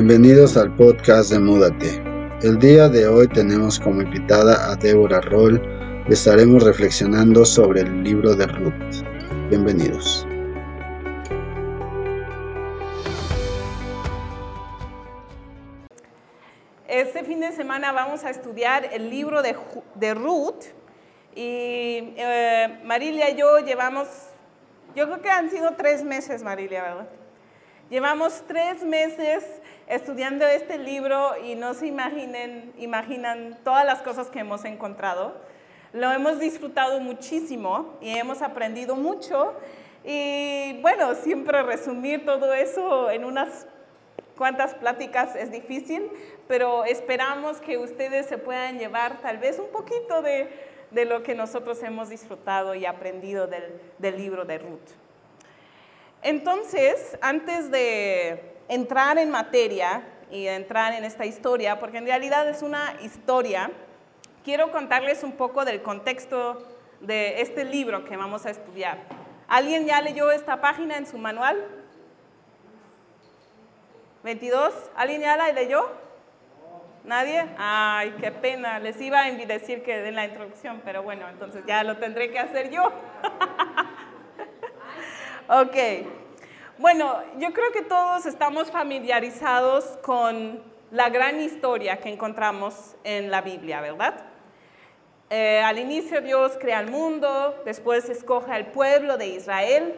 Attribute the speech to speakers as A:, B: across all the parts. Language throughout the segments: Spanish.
A: Bienvenidos al podcast de Múdate. El día de hoy tenemos como invitada a Débora Roll estaremos reflexionando sobre el libro de Ruth. Bienvenidos.
B: Este fin de semana vamos a estudiar el libro de, de Ruth y eh, Marilia y yo llevamos, yo creo que han sido tres meses, Marilia, ¿verdad? Llevamos tres meses estudiando este libro y no se imaginen, imaginan todas las cosas que hemos encontrado. Lo hemos disfrutado muchísimo y hemos aprendido mucho. Y bueno, siempre resumir todo eso en unas cuantas pláticas es difícil, pero esperamos que ustedes se puedan llevar tal vez un poquito de, lo que nosotros hemos disfrutado y aprendido del, del libro de Ruth. Entonces, antes de entrar en materia y entrar en esta historia, porque en realidad es una historia, quiero contarles un poco del contexto de este libro que vamos a estudiar. ¿Alguien ya leyó esta página en su manual? 22. ¿Alguien ya la leyó? ¿Nadie? Ay, qué pena. Les iba a decir que den la introducción, pero bueno, entonces ya lo tendré que hacer yo. ok. Bueno, yo creo que todos estamos familiarizados con la gran historia que encontramos en la Biblia, ¿verdad? Eh, al inicio Dios crea el mundo, después escoge al pueblo de Israel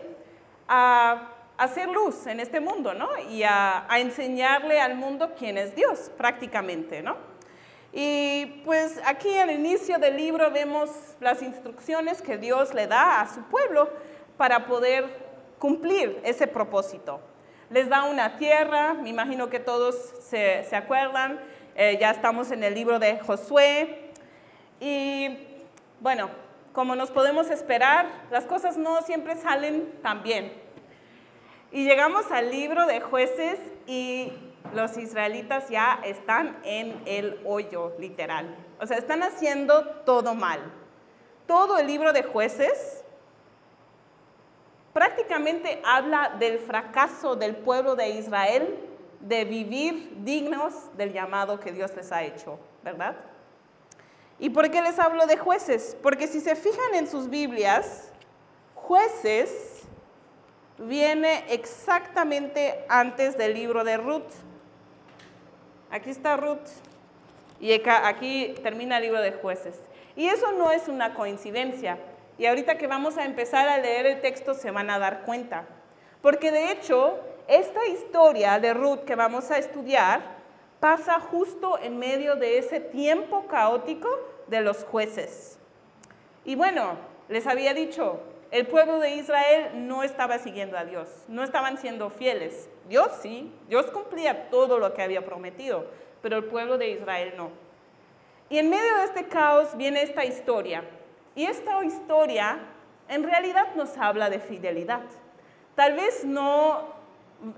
B: a, hacer luz en este mundo, ¿no? Y a, a, enseñarle al mundo quién es Dios, prácticamente, ¿no? Y pues aquí al inicio del libro vemos las instrucciones que Dios le da a su pueblo para poder cumplir ese propósito. Les da una tierra, me imagino que todos se, se acuerdan, eh, ya estamos en el libro de Josué y bueno, como nos podemos esperar, las cosas no siempre salen tan bien. Y llegamos al libro de jueces y los israelitas ya están en el hoyo, literal. O sea, están haciendo todo mal. Todo el libro de jueces prácticamente habla del fracaso del pueblo de Israel de vivir dignos del llamado que Dios les ha hecho, ¿verdad? ¿Y por qué les hablo de jueces? Porque si se fijan en sus Biblias, jueces viene exactamente antes del libro de Ruth. Aquí está Ruth y aquí termina el libro de jueces. Y eso no es una coincidencia. Y ahorita que vamos a empezar a leer el texto se van a dar cuenta. Porque de hecho, esta historia de Ruth que vamos a estudiar pasa justo en medio de ese tiempo caótico de los jueces. Y bueno, les había dicho, el pueblo de Israel no estaba siguiendo a Dios, no estaban siendo fieles. Dios sí, Dios cumplía todo lo que había prometido, pero el pueblo de Israel no. Y en medio de este caos viene esta historia y esta historia en realidad nos habla de fidelidad. Tal vez no,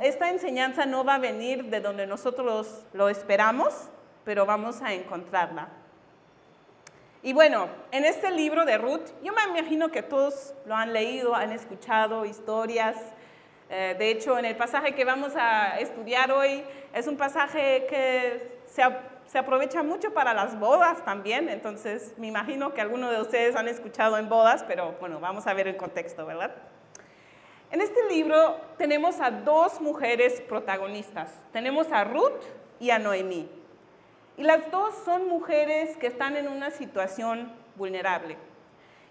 B: esta enseñanza no va a venir de donde nosotros lo esperamos, pero vamos a encontrarla. Y bueno, en este libro de Ruth, yo me imagino que todos lo han leído, han escuchado historias. Eh, de hecho, en el pasaje que vamos a estudiar hoy, es un pasaje que se, se aprovecha mucho para las bodas también, entonces me imagino que algunos de ustedes han escuchado en bodas, pero bueno, vamos a ver el contexto, ¿verdad? En este libro tenemos a dos mujeres protagonistas. Tenemos a Ruth y a Noemí. Y las dos son mujeres que están en una situación vulnerable.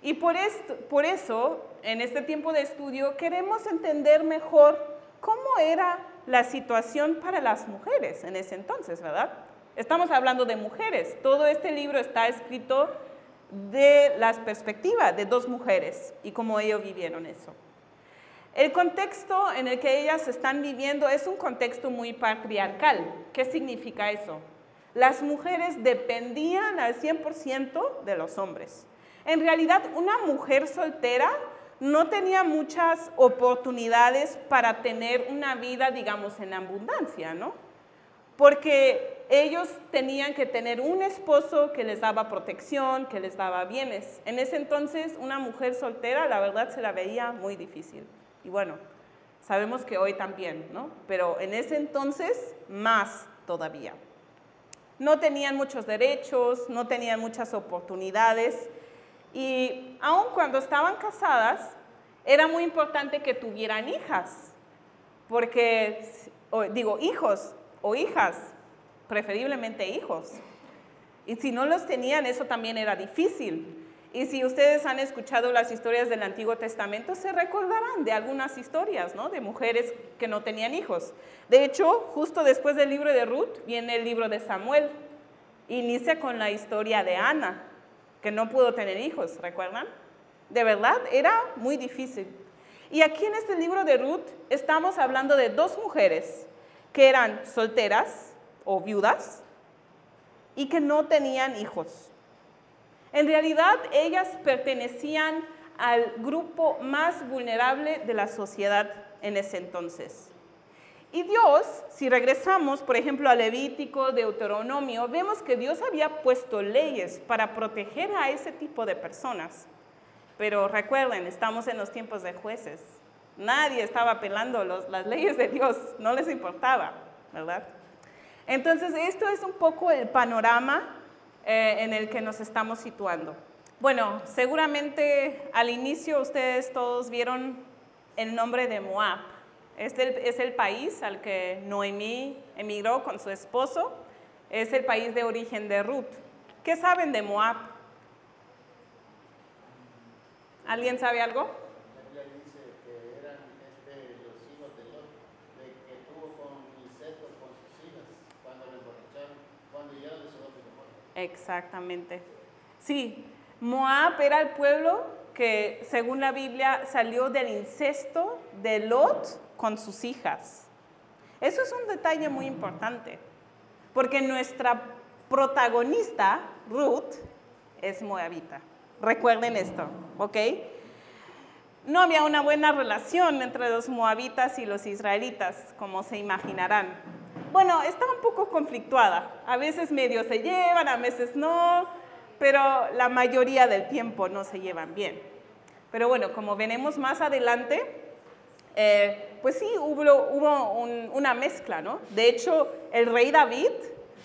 B: Y por, esto, por eso, en este tiempo de estudio, queremos entender mejor cómo era la situación para las mujeres en ese entonces, ¿verdad? Estamos hablando de mujeres. Todo este libro está escrito de las perspectivas de dos mujeres y cómo ellos vivieron eso. El contexto en el que ellas están viviendo es un contexto muy patriarcal. ¿Qué significa eso? Las mujeres dependían al 100% de los hombres. En realidad, una mujer soltera no tenía muchas oportunidades para tener una vida, digamos, en abundancia, ¿no? Porque ellos tenían que tener un esposo que les daba protección, que les daba bienes. En ese entonces una mujer soltera, la verdad, se la veía muy difícil. Y bueno, Sabemos que hoy también, ¿no? Pero en ese entonces más todavía. No tenían muchos derechos, no tenían muchas oportunidades y aun cuando estaban casadas, era muy importante que tuvieran hijas, porque, digo, hijos o hijas, preferiblemente hijos. Y si no los tenían, eso también era difícil. Y si ustedes han escuchado las historias del Antiguo Testamento, se recordarán de algunas historias, ¿no? De mujeres que no tenían hijos. De hecho, justo después del libro de Ruth viene el libro de Samuel. Inicia con la historia de Ana, que no pudo tener hijos, ¿recuerdan? De verdad, era muy difícil. Y aquí en este libro de Ruth estamos hablando de dos mujeres que eran solteras o viudas y que no tenían hijos. En realidad, ellas pertenecían al grupo más vulnerable de la sociedad en ese entonces. Y Dios, si regresamos, por ejemplo, a Levítico, Deuteronomio, vemos que Dios había puesto leyes para proteger a ese tipo de personas. Pero recuerden, estamos en los tiempos de jueces. Nadie estaba apelando las leyes de Dios, no les importaba, ¿verdad? Entonces, esto es un poco el panorama eh, en el que nos estamos situando. Bueno, seguramente al inicio ustedes todos vieron el nombre de Moab. Este es el país al que Noemí emigró con su esposo. Es el país de origen de Ruth. ¿Qué saben de Moab? ¿Alguien sabe algo? Exactamente. Sí, Moab era el pueblo que, según la Biblia, salió del incesto de Lot con sus hijas. Eso es un detalle muy importante, porque nuestra protagonista, Ruth, es moabita. Recuerden esto, ¿ok? No había una buena relación entre los moabitas y los israelitas, como se imaginarán. Bueno, está un poco conflictuada. A veces medio se llevan, a veces no, pero la mayoría del tiempo no se llevan bien. Pero bueno, como veremos más adelante, eh, pues sí, hubo, una mezcla, ¿no? De hecho, el rey David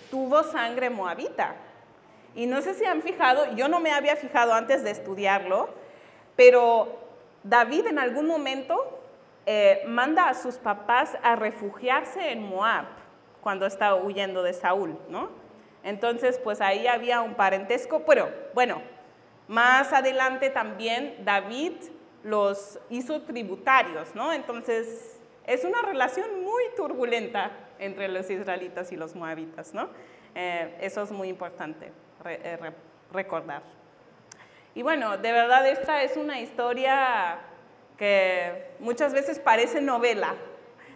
B: tuvo sangre moabita. Y no sé si han fijado, yo no me había fijado antes de estudiarlo, pero David en algún momento eh, manda a sus papás a refugiarse en Moab cuando estaba huyendo de Saúl, ¿no? Entonces, pues ahí había un parentesco, pero bueno, más adelante también David los hizo tributarios, ¿no? Entonces, es una relación muy turbulenta entre los israelitas y los moabitas, ¿no? Eh, eso es muy importante eh, recordar. Y bueno, de verdad esta es una historia que muchas veces parece novela.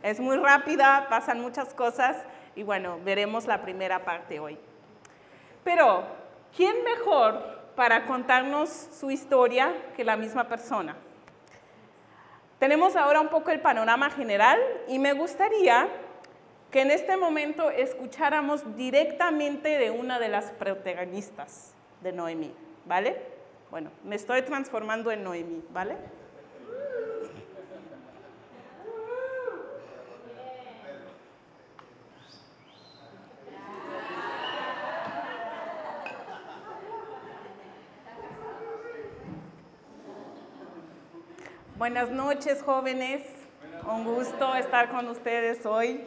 B: Es muy rápida, pasan muchas cosas, y bueno, veremos la primera parte hoy. Pero, ¿quién mejor para contarnos su historia que la misma persona? Tenemos ahora un poco el panorama general y me gustaría que en este momento escucháramos directamente de una de las protagonistas de Noemí, ¿vale? Bueno, me estoy transformando en Noemí, ¿vale? Buenas noches, jóvenes. Un gusto estar con ustedes hoy.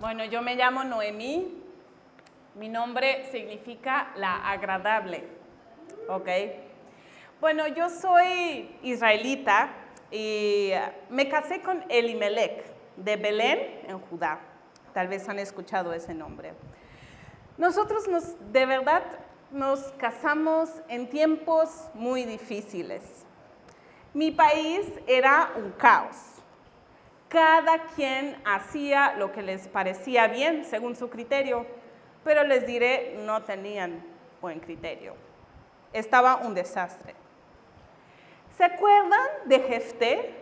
B: Bueno, yo me llamo Noemí. Mi nombre significa la agradable. ¿Ok? Bueno, yo soy israelita y me casé con Elimelech de Belén, en Judá. Tal vez han escuchado ese nombre. Nosotros nos, de verdad nos casamos en tiempos muy difíciles. Mi país era un caos. Cada quien hacía lo que les parecía bien según su criterio, pero les diré, no tenían buen criterio. Estaba un desastre. ¿Se acuerdan de Jefté,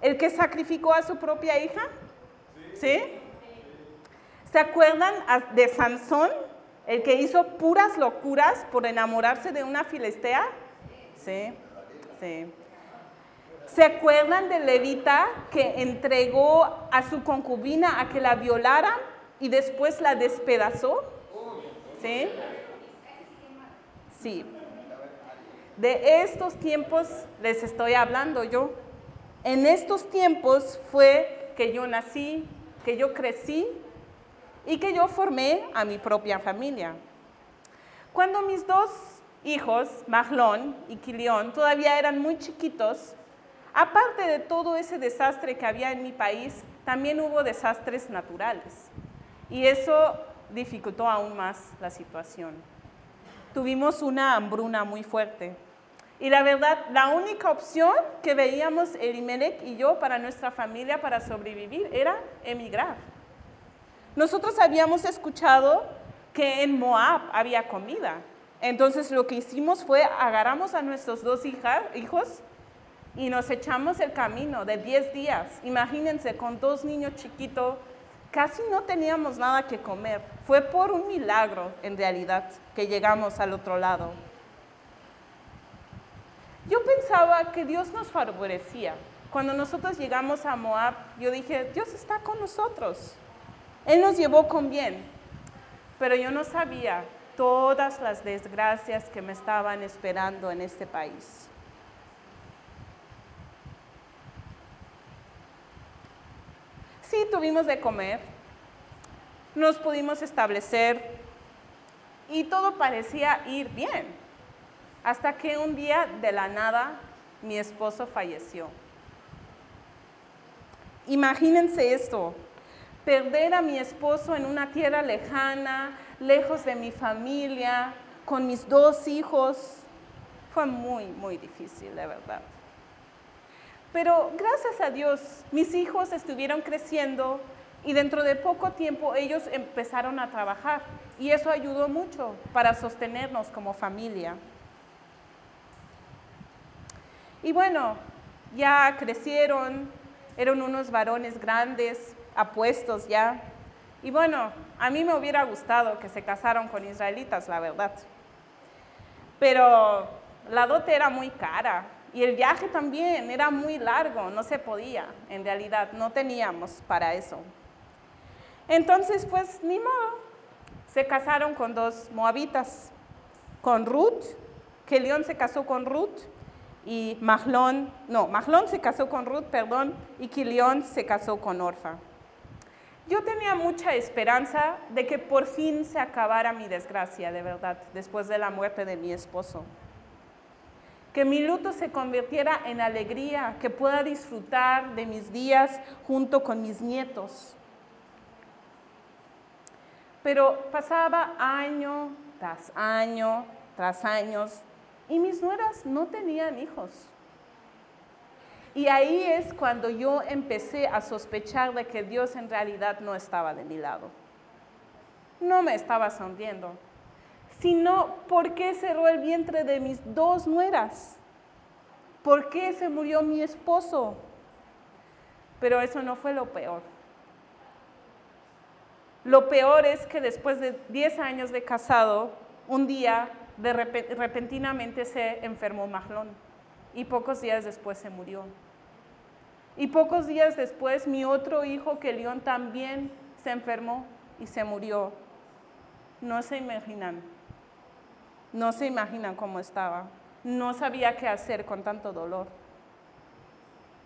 B: el que sacrificó a su propia hija? ¿Sí? ¿Se acuerdan de Sansón, el que hizo puras locuras por enamorarse de una filistea? Sí, sí. ¿Se acuerdan del levita que entregó a su concubina a que la violaran y después la despedazó? ¿Sí? Sí. De estos tiempos les estoy hablando yo. En estos tiempos fue que yo nací, que yo crecí y que yo formé a mi propia familia. Cuando mis dos hijos, Mahlón y Kilión, todavía eran muy chiquitos, aparte de todo ese desastre que había en mi país, también hubo desastres naturales. Y eso dificultó aún más la situación. Tuvimos una hambruna muy fuerte. Y la verdad, la única opción que veíamos Elimelech y yo para nuestra familia para sobrevivir era emigrar. Nosotros habíamos escuchado que en Moab había comida. Entonces lo que hicimos fue agarramos a nuestros dos hijos y nos echamos el camino de 10 días. Imagínense, con dos niños chiquitos, casi no teníamos nada que comer. Fue por un milagro, en realidad, que llegamos al otro lado. Yo pensaba que Dios nos favorecía. Cuando nosotros llegamos a Moab, yo dije, Dios está con nosotros. Él nos llevó con bien. Pero yo no sabía todas las desgracias que me estaban esperando en este país. Sí tuvimos de comer, nos pudimos establecer y todo parecía ir bien, hasta que un día de la nada mi esposo falleció. Imagínense esto, perder a mi esposo en una tierra lejana, lejos de mi familia, con mis dos hijos, fue muy, muy difícil, de verdad. Pero gracias a Dios, mis hijos estuvieron creciendo y dentro de poco tiempo ellos empezaron a trabajar y eso ayudó mucho para sostenernos como familia. Y bueno, ya crecieron, eran unos varones grandes, apuestos ya. Y bueno, a mí me hubiera gustado que se casaron con israelitas, la verdad. Pero la dote era muy cara y el viaje también era muy largo, no se podía, en realidad, no teníamos para eso. Entonces, pues ni modo, se casaron con dos moabitas, con Ruth, que León se casó con Ruth y Mahlón, no, Mahlón se casó con Ruth, perdón, y Kilión se casó con Orfa. Yo tenía mucha esperanza de que por fin se acabara mi desgracia, de verdad, después de la muerte de mi esposo. Que mi luto se convirtiera en alegría, que pueda disfrutar de mis días junto con mis nietos. Pero pasaba año tras año tras años y mis nueras no tenían hijos. Y ahí es cuando yo empecé a sospechar de que Dios en realidad no estaba de mi lado. No me estaba sonriendo, sino por qué cerró el vientre de mis dos nueras. ¿Por qué se murió mi esposo? Pero eso no fue lo peor. Lo peor es que después de 10 años de casado, un día repentinamente se enfermó Mahlón y pocos días después se murió. Y pocos días después mi otro hijo, que León, también se enfermó y se murió. No se imaginan, no se imaginan cómo estaba. No sabía qué hacer con tanto dolor.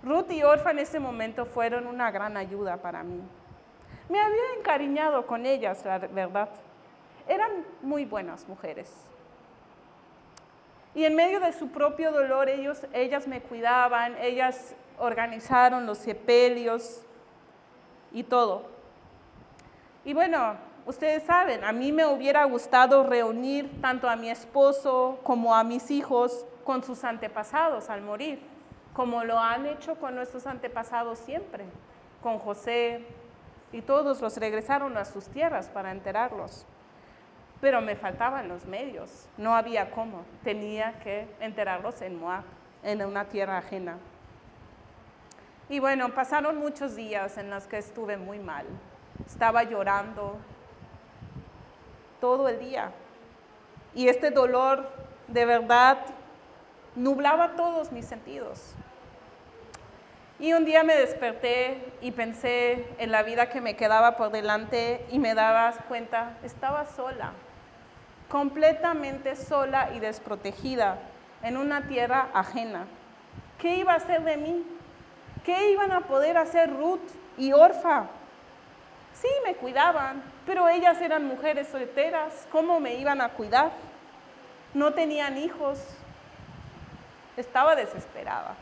B: Ruth y Orfa en ese momento fueron una gran ayuda para mí. Me había encariñado con ellas, la verdad. Eran muy buenas mujeres. Y en medio de su propio dolor, ellos, ellas me cuidaban, ellas organizaron los sepelios y todo. Y bueno, ustedes saben, a mí me hubiera gustado reunir tanto a mi esposo como a mis hijos con sus antepasados al morir, como lo han hecho con nuestros antepasados siempre, con José, y todos los regresaron a sus tierras para enterarlos. Pero me faltaban los medios, no había cómo, tenía que enterarlos en Moab, en una tierra ajena. Y bueno, pasaron muchos días en los que estuve muy mal. Estaba llorando todo el día. Y este dolor de verdad nublaba todos mis sentidos. Y un día me desperté y pensé en la vida que me quedaba por delante y me daba cuenta, estaba sola, completamente sola y desprotegida en una tierra ajena. ¿Qué iba a hacer de mí? ¿Qué iban a poder hacer Ruth y Orfa? Sí, me cuidaban, pero ellas eran mujeres solteras. ¿Cómo me iban a cuidar? No tenían hijos. Estaba desesperada.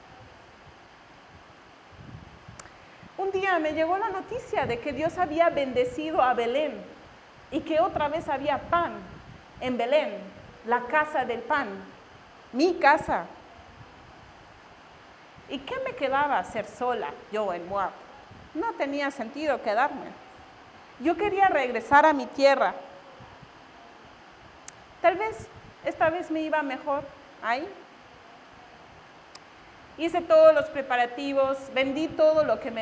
B: Un día me llegó la noticia de que Dios había bendecido a Belén y que otra vez había pan en Belén, la casa del pan, mi casa. ¿Y qué me quedaba hacer sola yo en Moab? No tenía sentido quedarme. Yo quería regresar a mi tierra. Tal vez esta vez me iba mejor ahí, Hice todos los preparativos, vendí todo lo que,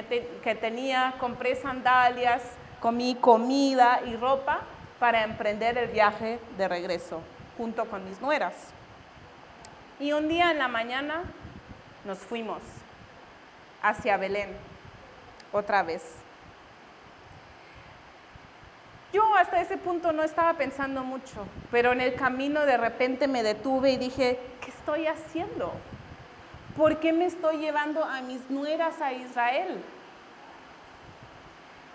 B: que tenía, compré sandalias, comí comida y ropa para emprender el viaje de regreso junto con mis nueras. Y un día en la mañana nos fuimos hacia Belén, otra vez. Yo hasta ese punto no estaba pensando mucho, pero en el camino de repente me detuve y dije, ¿qué estoy haciendo? ¿por qué me estoy llevando a mis nueras a Israel?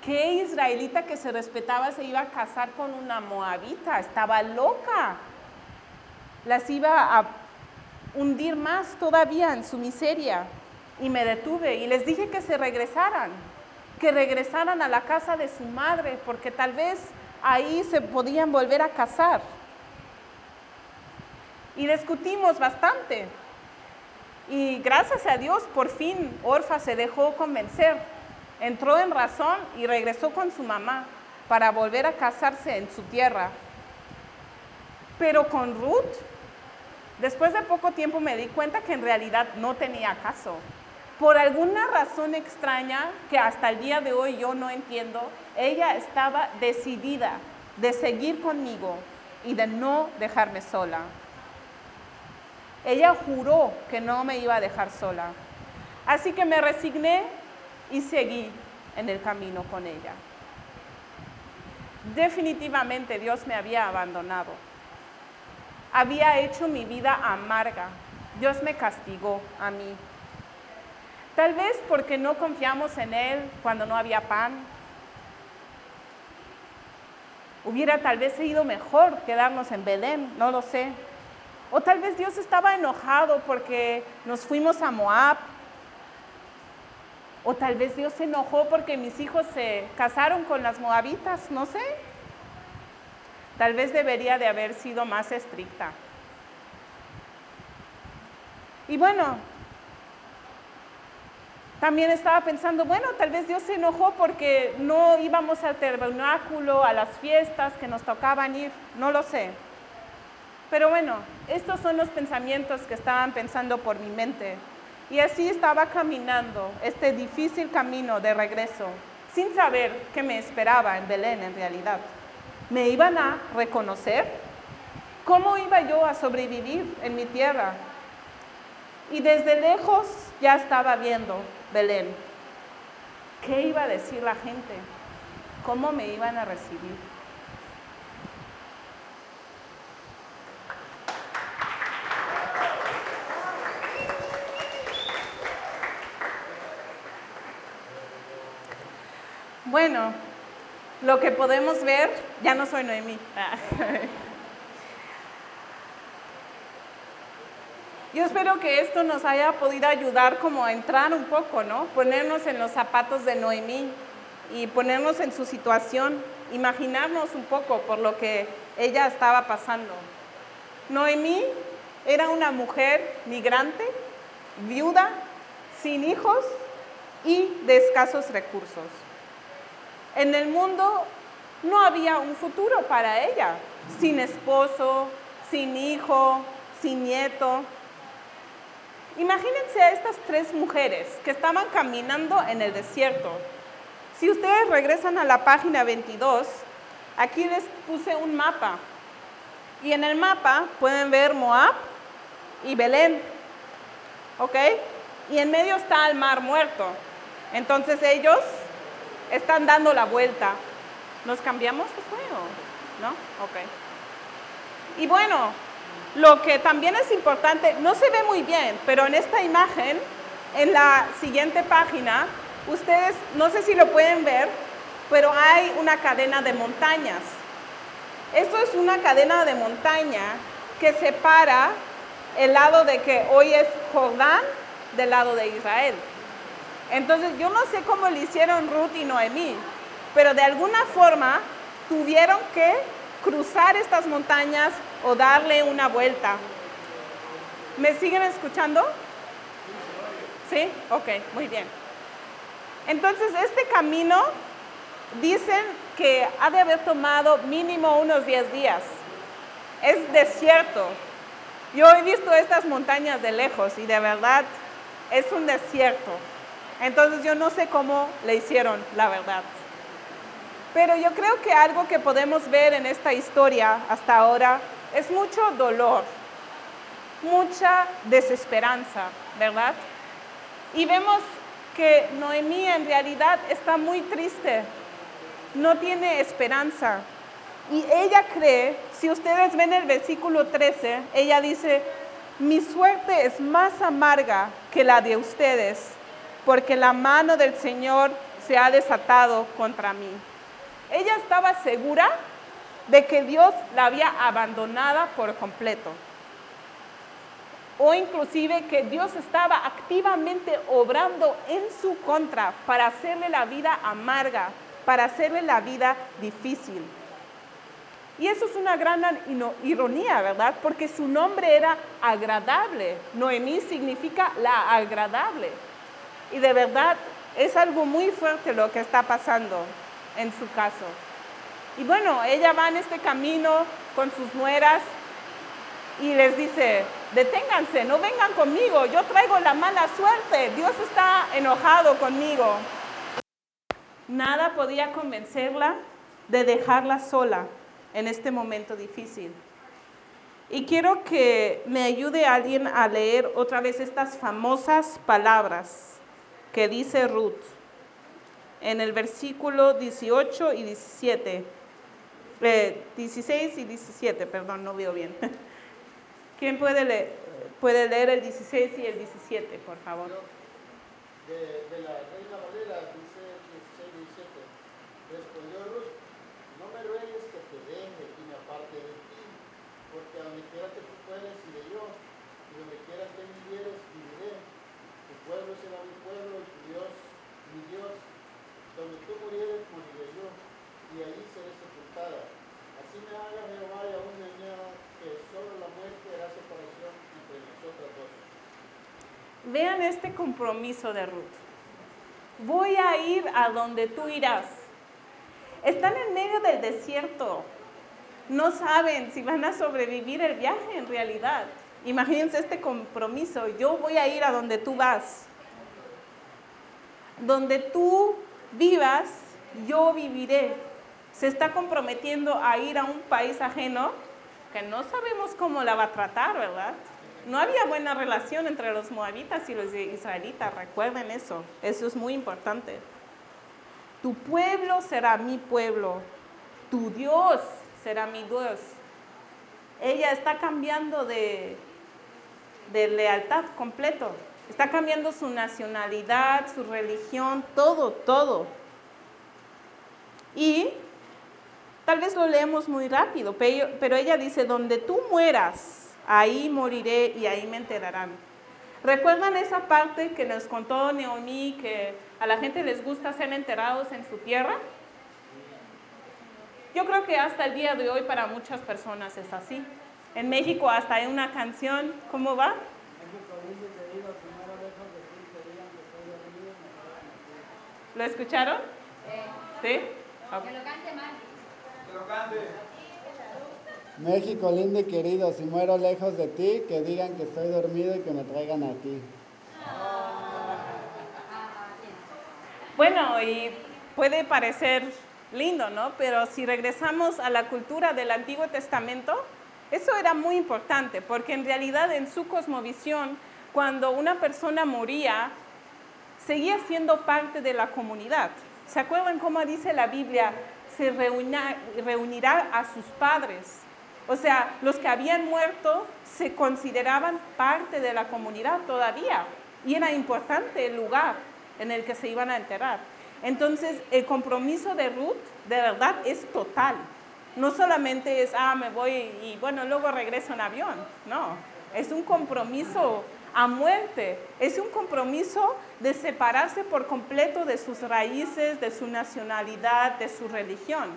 B: ¿Qué israelita que se respetaba se iba a casar con una moabita? Estaba loca. Las iba a hundir más todavía en su miseria. Y me detuve y les dije que se regresaran, que regresaran a la casa de su madre, porque tal vez ahí se podían volver a casar. Y discutimos bastante. Y gracias a Dios, por fin Orfa se dejó convencer, entró en razón y regresó con su mamá para volver a casarse en su tierra. Pero con Ruth, después de poco tiempo me di cuenta que en realidad no tenía caso. Por alguna razón extraña que hasta el día de hoy yo no entiendo, ella estaba decidida de seguir conmigo y de no dejarme sola. Ella juró que no me iba a dejar sola. Así que me resigné y seguí en el camino con ella. Definitivamente Dios me había abandonado. Había hecho mi vida amarga. Dios me castigó a mí. Tal vez porque no confiamos en Él cuando no había pan. Hubiera tal vez sido mejor quedarnos en Belén, no lo sé. O tal vez Dios estaba enojado porque nos fuimos a Moab. O tal vez Dios se enojó porque mis hijos se casaron con las moabitas, no sé. Tal vez debería de haber sido más estricta. Y bueno, también estaba pensando, bueno, tal vez Dios se enojó porque no íbamos al tabernáculo, a las fiestas que nos tocaban ir, no lo sé. Pero bueno, estos son los pensamientos que estaban pensando por mi mente. Y así estaba caminando este difícil camino de regreso, sin saber qué me esperaba en Belén en realidad. ¿Me iban a reconocer? ¿Cómo iba yo a sobrevivir en mi tierra? Y desde lejos ya estaba viendo Belén. ¿Qué iba a decir la gente? ¿Cómo me iban a recibir? Bueno, lo que podemos ver, ya no soy Noemí. Yo espero que esto nos haya podido ayudar como a entrar un poco, ¿no? Ponernos en los zapatos de Noemí y ponernos en su situación, imaginarnos un poco por lo que ella estaba pasando. Noemí era una mujer migrante, viuda, sin hijos y de escasos recursos. En el mundo no había un futuro para ella, sin esposo, sin hijo, sin nieto. Imagínense a estas tres mujeres que estaban caminando en el desierto. Si ustedes regresan a la página 22, aquí les puse un mapa. Y en el mapa pueden ver Moab y Belén. ¿Ok? y en medio está el mar muerto. Entonces ellos están dando la vuelta. ¿Nos cambiamos de fuego? ¿No? Ok. Y bueno, lo que también es importante, no se ve muy bien, pero en esta imagen, en la siguiente página, ustedes, no sé si lo pueden ver, pero hay una cadena de montañas. Esto es una cadena de montaña que separa el lado de que hoy es Jordán del lado de Israel. Entonces yo no sé cómo le hicieron Ruth y Noemí, pero de alguna forma tuvieron que cruzar estas montañas o darle una vuelta. ¿Me siguen escuchando? ¿Sí? Ok, muy bien. Entonces este camino dicen que ha de haber tomado mínimo unos 10 días. Es desierto. Yo he visto estas montañas de lejos y de verdad es un desierto. Entonces yo no sé cómo le hicieron, la verdad. Pero yo creo que algo que podemos ver en esta historia hasta ahora es mucho dolor, mucha desesperanza, ¿verdad? Y vemos que Noemí en realidad está muy triste, no tiene esperanza. Y ella cree, si ustedes ven el versículo 13, ella dice, mi suerte es más amarga que la de ustedes, porque la mano del Señor se ha desatado contra mí. Ella estaba segura de que Dios la había abandonada por completo. O inclusive que Dios estaba activamente obrando en su contra para hacerle la vida amarga, para hacerle la vida difícil. Y eso es una gran ironía, ¿verdad? Porque su nombre era agradable. Noemí significa la agradable. Y de verdad es algo muy fuerte lo que está pasando en su caso. Y bueno, ella va en este camino con sus nueras y les dice, deténganse, no vengan conmigo, yo traigo la mala suerte, Dios está enojado conmigo. Nada podía convencerla de dejarla sola en este momento difícil. Y quiero que me ayude alguien a leer otra vez estas famosas palabras que dice Ruth en el versículo 18 y 17. 16 eh, y 17, perdón, no veo bien. ¿Quién puede leer, puede leer el 16 y el 17, por favor?
C: De, de la Reina Valera dice 16 y 17. Respondió Ruth, no me ruegues que te deje y me aparte de ti, porque a donde quiera que tú fueres iré yo, y donde quiera que vivieres viviré. Tu pueblo será mi pueblo y tu Dios mi Dios. Donde tú murieres moriré yo, y ahí seré sepultada. Así me haga Jehová y aún me que solo la muerte hará separación entre nosotras dos.
B: Vean este compromiso de Ruth. Voy a ir a donde tú irás. Están en medio del desierto. No saben si van a sobrevivir el viaje en realidad. Imagínense este compromiso. Yo voy a ir a donde tú vas. Donde tú vivas, yo viviré se está comprometiendo a ir a un país ajeno que no sabemos cómo la va a tratar, ¿verdad? No había buena relación entre los moabitas y los israelitas, recuerden eso, eso es muy importante. Tu pueblo será mi pueblo, tu Dios será mi Dios. Ella está cambiando de, de lealtad completo, está cambiando su nacionalidad, su religión, todo, todo. Y Tal vez lo leemos muy rápido, pero ella dice, donde tú mueras, ahí moriré y ahí me enterarán. ¿Recuerdan esa parte que nos contó Neoní, que a la gente les gusta ser enterrados en su tierra? Yo creo que hasta el día de hoy para muchas personas es así. En México hasta hay una canción, ¿cómo va? ¿Lo escucharon? ¿Sí? Que lo cante
C: México lindo y querido, si muero lejos de ti, que digan que estoy dormido y que me traigan a ti.
B: Bueno, y puede parecer lindo, ¿no? Pero si regresamos a la cultura del Antiguo Testamento, eso era muy importante, porque en realidad en su cosmovisión cuando una persona moría, seguía siendo parte de la comunidad. ¿Se acuerdan cómo dice la Biblia? Se reunirá a sus padres. O sea, los que habían muerto se consideraban parte de la comunidad todavía y era importante el lugar en el que se iban a enterrar. Entonces, el compromiso de Ruth de verdad es total. No solamente es, ah, me voy y bueno, luego regreso en avión. No, es un compromiso a muerte. Es un compromiso de separarse por completo de sus raíces, de su nacionalidad, de su religión.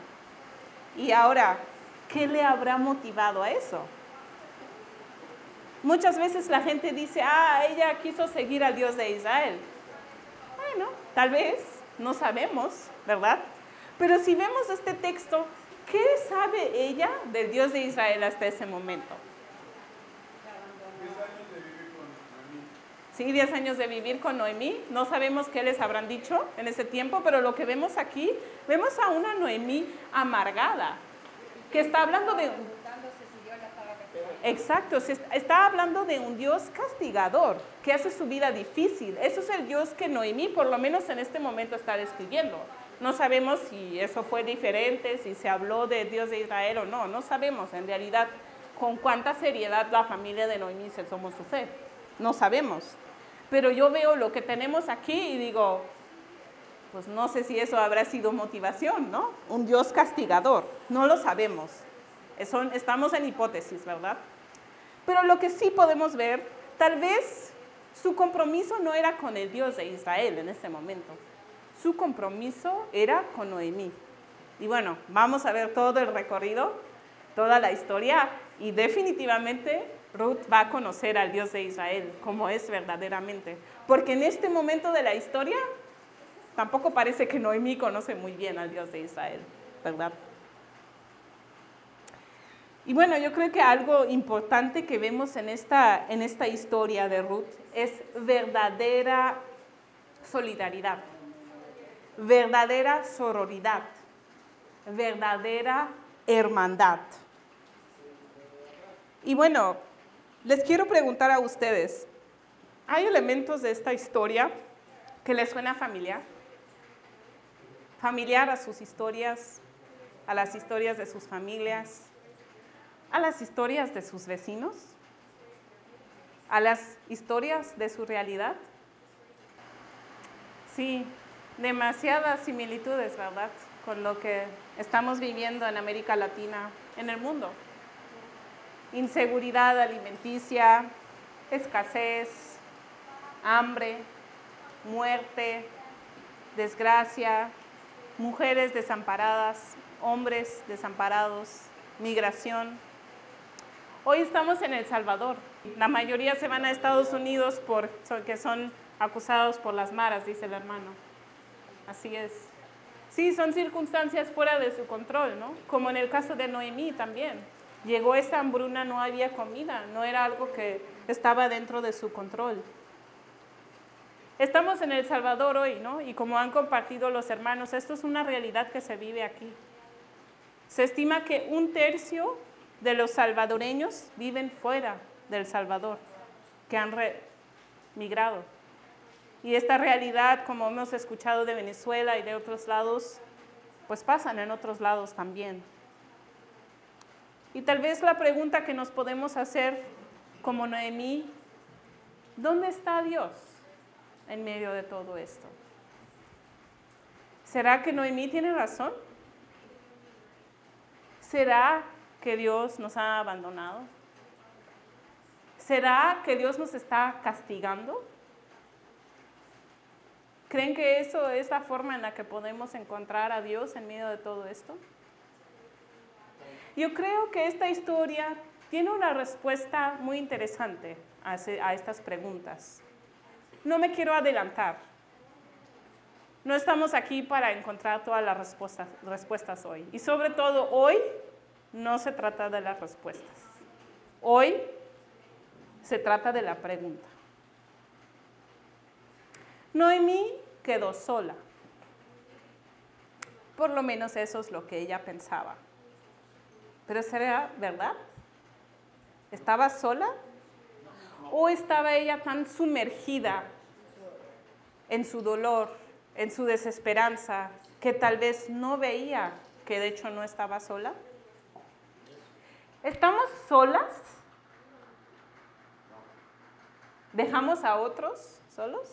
B: Y ahora, ¿qué le habrá motivado a eso? Muchas veces la gente dice, ah, ella quiso seguir al Dios de Israel. Bueno, tal vez, no sabemos, ¿verdad? Pero si vemos este texto, ¿qué sabe ella del Dios de Israel hasta ese momento? Sí, 10 años de vivir con Noemí. No sabemos qué les habrán dicho en ese tiempo, pero lo que vemos aquí, vemos a una Noemí amargada, que está hablando de... Exacto, está hablando de un Dios castigador, que hace su vida difícil. Eso es el Dios que Noemí, por lo menos en este momento, está describiendo. No sabemos si eso fue diferente, si se habló de Dios de Israel o no. No sabemos en realidad con cuánta seriedad la familia de Noemí se tomó su fe. No sabemos. Pero yo veo lo que tenemos aquí y digo, pues no sé si eso habrá sido motivación, ¿no? Un Dios castigador, no lo sabemos. estamos en hipótesis, ¿verdad? Pero lo que sí podemos ver, tal vez su compromiso no era con el Dios de Israel en ese momento. Su compromiso era con Noemí. Y bueno, vamos a ver todo el recorrido, toda la historia y definitivamente Ruth va a conocer al Dios de Israel como es verdaderamente. Porque en este momento de la historia tampoco parece que Noemí conoce muy bien al Dios de Israel, ¿verdad? Y bueno, yo creo que algo importante que vemos en esta, en esta historia de Ruth es verdadera solidaridad, verdadera sororidad, verdadera hermandad. Y bueno, les quiero preguntar a ustedes, ¿hay elementos de esta historia que les suena familiar? Familiar a sus historias, a las historias de sus familias, a las historias de sus vecinos, a las historias de su realidad. Sí, demasiadas similitudes, ¿verdad? Con lo que estamos viviendo en América Latina, en el mundo inseguridad alimenticia, escasez, hambre, muerte, desgracia, mujeres desamparadas, hombres desamparados, migración. Hoy estamos en El Salvador. La mayoría se van a Estados Unidos porque son acusados por las maras, dice el hermano. Así es. Sí, son circunstancias fuera de su control, ¿no? Como en el caso de Noemí también. Llegó esa hambruna, no había comida, no era algo que estaba dentro de su control. Estamos en El Salvador hoy, ¿no? Y como han compartido los hermanos, esto es una realidad que se vive aquí. Se estima que un tercio de los salvadoreños viven fuera del Salvador, que han migrado. Y esta realidad, como hemos escuchado de Venezuela y de otros lados, pues pasan en otros lados también. Y tal vez la pregunta que nos podemos hacer como Noemí, ¿dónde está Dios en medio de todo esto? ¿Será que Noemí tiene razón? ¿Será que Dios nos ha abandonado? ¿Será que Dios nos está castigando? ¿Creen que eso es la forma en la que podemos encontrar a Dios en medio de todo esto? Yo creo que esta historia tiene una respuesta muy interesante a, estas preguntas. No me quiero adelantar. No estamos aquí para encontrar todas las respuestas, respuestas hoy. Y sobre todo hoy no se trata de las respuestas. Hoy se trata de la pregunta. Noemí quedó sola. Por lo menos eso es lo que ella pensaba. Pero ¿será verdad? ¿Estaba sola? ¿O estaba ella tan sumergida en su dolor, en su desesperanza, que tal vez no veía que de hecho no estaba sola? ¿Estamos solas? ¿Dejamos a otros solos?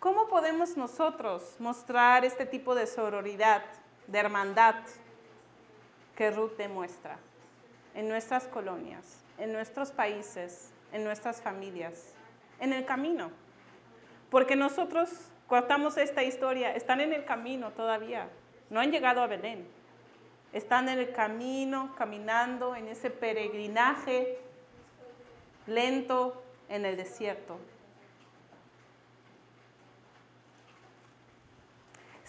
B: ¿Cómo podemos nosotros mostrar este tipo de sororidad, de hermandad que Ruth demuestra en nuestras colonias, en nuestros países, en nuestras familias, en el camino? Porque nosotros contamos esta historia, están en el camino todavía, no han llegado a Belén, están en el camino, caminando en ese peregrinaje lento en el desierto.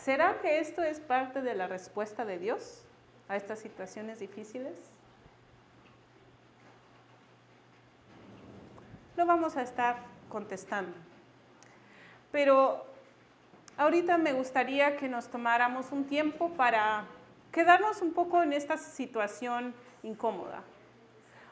B: ¿Será que esto es parte de la respuesta de Dios a estas situaciones difíciles? Lo vamos a estar contestando. Pero ahorita me gustaría que nos tomáramos un tiempo para quedarnos un poco en esta situación incómoda.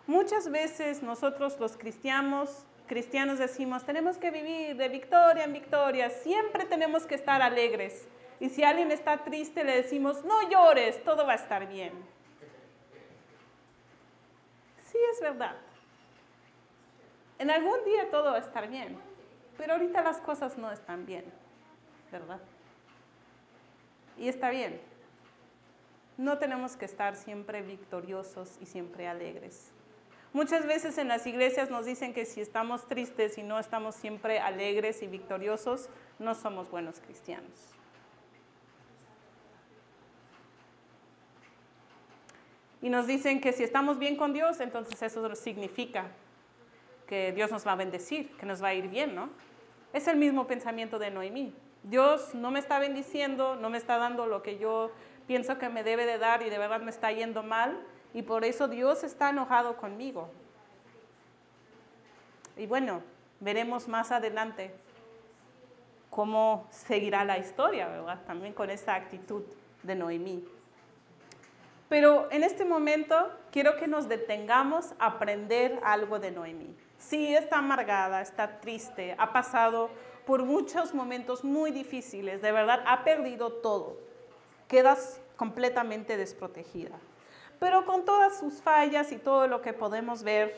B: Muchas veces nosotros los cristianos, cristianos decimos, tenemos que vivir de victoria en victoria, siempre tenemos que estar alegres. Y si alguien está triste, le decimos, no llores, todo va a estar bien. Sí, es verdad. En algún día todo va a estar bien, pero ahorita las cosas no están bien, ¿verdad? Y está bien. No tenemos que estar siempre victoriosos y siempre alegres. Muchas veces en las iglesias nos dicen que si estamos tristes y no estamos siempre alegres y victoriosos, no somos buenos cristianos. Y nos dicen que si estamos bien con Dios, entonces eso significa que Dios nos va a bendecir, que nos va a ir bien, ¿no? Es el mismo pensamiento de Noemí. Dios no me está bendiciendo, no me está dando lo que yo pienso que me debe de dar y de verdad me está yendo mal y por eso Dios está enojado conmigo. Y bueno, veremos más adelante cómo seguirá la historia, ¿verdad? También con esa actitud de Noemí. Pero en este momento quiero que nos detengamos a aprender algo de Noemí. Sí, está amargada, está triste, ha pasado por muchos momentos muy difíciles, de verdad ha perdido todo. Quedas completamente desprotegida. Pero con todas sus fallas y todo lo que podemos ver,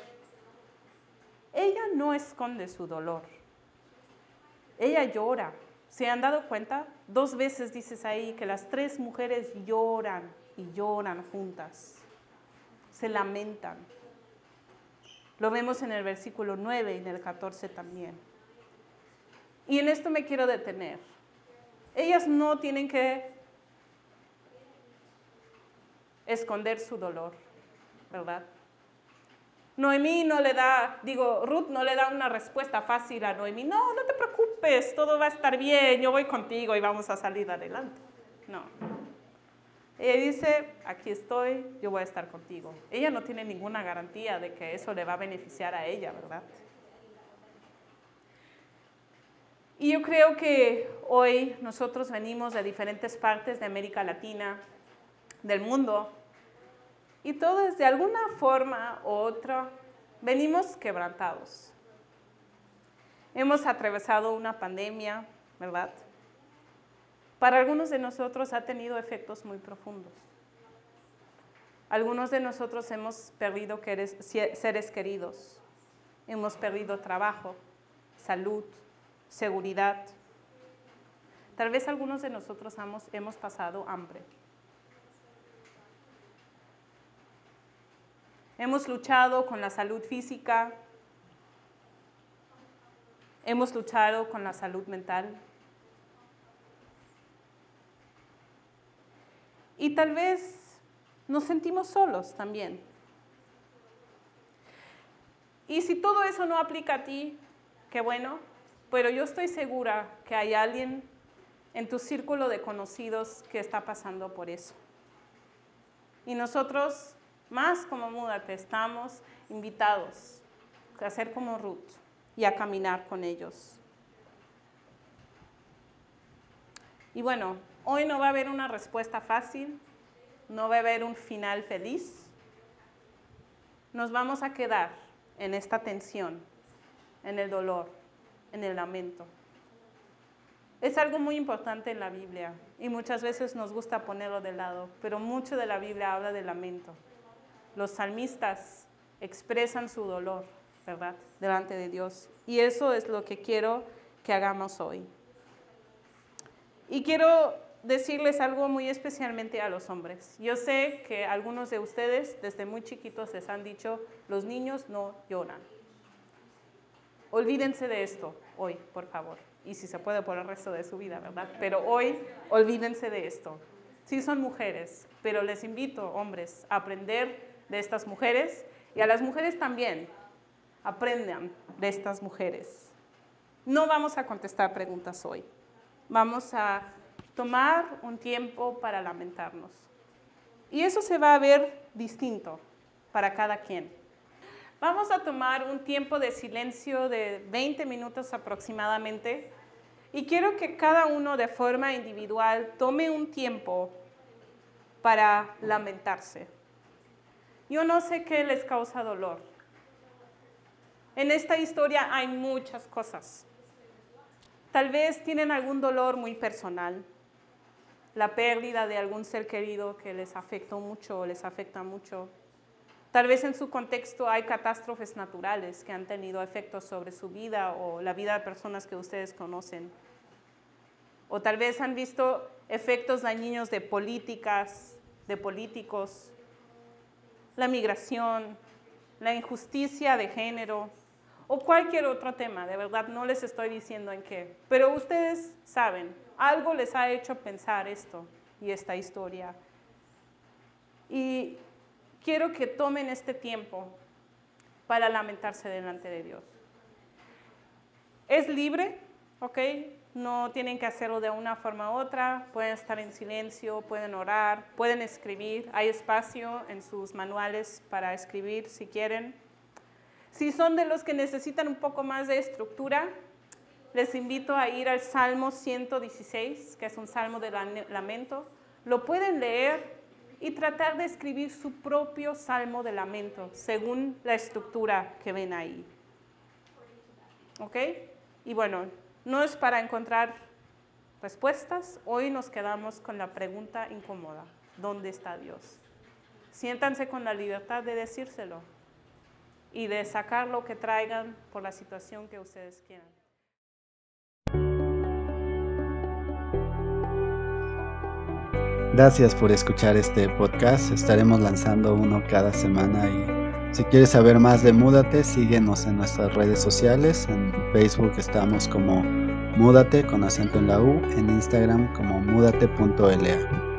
B: ella no esconde su dolor. Ella llora. ¿Se han dado cuenta? Dos veces dices ahí que las tres mujeres lloran y lloran juntas, se lamentan. Lo vemos en el versículo 9 y en el 14 también. Y en esto me quiero detener. Ellas no tienen que esconder su dolor, ¿verdad? Noemí no le da, digo, Ruth no le da una respuesta fácil a Noemí. No, no te preocupes, todo va a estar bien, yo voy contigo y vamos a salir adelante. No. Ella dice, aquí estoy, yo voy a estar contigo. Ella no tiene ninguna garantía de que eso le va a beneficiar a ella, ¿verdad? Y yo creo que hoy nosotros venimos de diferentes partes de América Latina, del mundo, y todos de alguna forma u otra venimos quebrantados. Hemos atravesado una pandemia, ¿verdad? Para algunos de nosotros ha tenido efectos muy profundos. Algunos de nosotros hemos perdido seres queridos, hemos perdido trabajo, salud, seguridad. Tal vez algunos de nosotros hemos, pasado hambre. Hemos luchado con la salud física, hemos luchado con la salud mental, Y tal vez nos sentimos solos también. Y si todo eso no aplica a ti, qué bueno, pero yo estoy segura que hay alguien en tu círculo de conocidos que está pasando por eso. Y nosotros, más como Múdate, estamos invitados a hacer como Ruth y a caminar con ellos. Y bueno, Hoy no va a haber una respuesta fácil, no va a haber un final feliz, nos vamos a quedar en esta tensión, en el dolor, en el lamento. Es algo muy importante en la Biblia y muchas veces nos gusta ponerlo de lado, pero mucho de la Biblia habla de lamento. Los salmistas expresan su dolor, ¿verdad? Delante de Dios. Y eso es lo que quiero que hagamos hoy. Y quiero decirles algo muy especialmente a los hombres. Yo sé que algunos de ustedes desde muy chiquitos les han dicho, los niños no lloran. Olvídense de esto hoy, por favor. Y si se puede por el resto de su vida, ¿verdad? Pero hoy olvídense de esto. Sí son mujeres, pero les invito, hombres, a aprender de estas mujeres y a las mujeres también. Aprendan de estas mujeres. No vamos a contestar preguntas hoy. Vamos a tomar un tiempo para lamentarnos. Y eso se va a ver distinto para cada quien. Vamos a tomar un tiempo de silencio de 20 minutos aproximadamente y quiero que cada uno de forma individual tome un tiempo para lamentarse. Yo no sé qué les causa dolor. En esta historia hay muchas cosas. Tal vez tienen algún dolor muy personal, la pérdida de algún ser querido que les afectó mucho o les afecta mucho. Tal vez en su contexto hay catástrofes naturales que han tenido efectos sobre su vida o la vida de personas que ustedes conocen. O tal vez han visto efectos dañinos de políticas, de políticos, la migración, la injusticia de género o cualquier otro tema. De verdad, no les estoy diciendo en qué. Pero ustedes saben, algo les ha hecho pensar esto y esta historia. Y quiero que tomen este tiempo para lamentarse delante de Dios. Es libre, ¿ok? No tienen que hacerlo de una forma u otra, pueden estar en silencio, pueden orar, pueden escribir, hay espacio en sus manuales para escribir si quieren. Si son de los que necesitan un poco más de estructura, les invito a ir al Salmo 116, que es un salmo de lamento. Lo pueden leer y tratar de escribir su propio salmo de lamento según la estructura que ven ahí. ¿Ok? Y bueno, no es para encontrar respuestas, hoy nos quedamos con la pregunta incómoda, ¿dónde está Dios? Siéntanse con la libertad de decírselo y de sacar lo que traigan por la situación que ustedes quieran.
A: Gracias por escuchar este podcast. Estaremos lanzando uno cada semana y si quieres saber más de Múdate, síguenos en nuestras redes sociales. En Facebook estamos como Múdate con acento en la U, en Instagram como múdate.la.